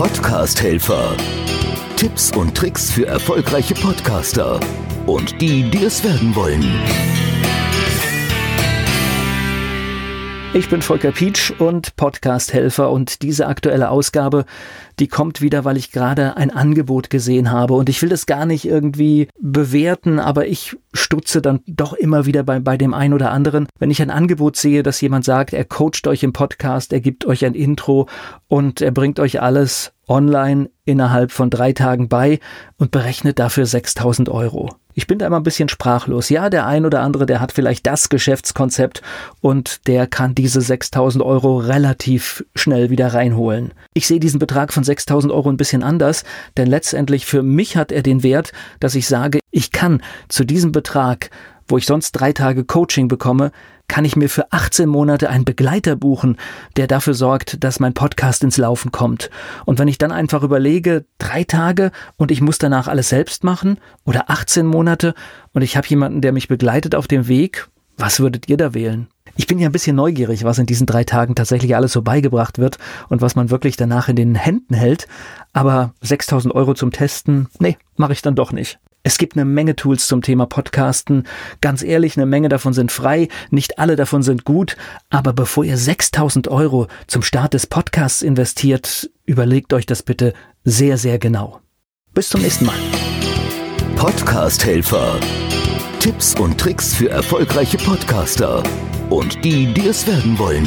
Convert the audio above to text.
Podcast-Helfer. Tipps und Tricks für erfolgreiche Podcaster und die, die es werden wollen. Ich bin Volker Pietsch und Podcast-Helfer und diese aktuelle Ausgabe, die kommt wieder, weil ich gerade ein Angebot gesehen habe und ich will das gar nicht irgendwie bewerten, aber ich stutze dann doch immer wieder bei, bei dem einen oder anderen, wenn ich ein Angebot sehe, dass jemand sagt, er coacht euch im Podcast, er gibt euch ein Intro und er bringt euch alles online innerhalb von drei Tagen bei und berechnet dafür 6000 Euro. Ich bin da immer ein bisschen sprachlos. Ja, der ein oder andere, der hat vielleicht das Geschäftskonzept und der kann diese 6000 Euro relativ schnell wieder reinholen. Ich sehe diesen Betrag von 6000 Euro ein bisschen anders, denn letztendlich für mich hat er den Wert, dass ich sage, ich kann zu diesem Betrag wo ich sonst drei Tage Coaching bekomme, kann ich mir für 18 Monate einen Begleiter buchen, der dafür sorgt, dass mein Podcast ins Laufen kommt. Und wenn ich dann einfach überlege, drei Tage und ich muss danach alles selbst machen oder 18 Monate und ich habe jemanden, der mich begleitet auf dem Weg, was würdet ihr da wählen? Ich bin ja ein bisschen neugierig, was in diesen drei Tagen tatsächlich alles so beigebracht wird und was man wirklich danach in den Händen hält. Aber 6000 Euro zum Testen, nee, mache ich dann doch nicht. Es gibt eine Menge Tools zum Thema Podcasten. Ganz ehrlich, eine Menge davon sind frei, nicht alle davon sind gut. Aber bevor ihr 6000 Euro zum Start des Podcasts investiert, überlegt euch das bitte sehr, sehr genau. Bis zum nächsten Mal. Podcast Helfer. Tipps und Tricks für erfolgreiche Podcaster und die, die es werden wollen.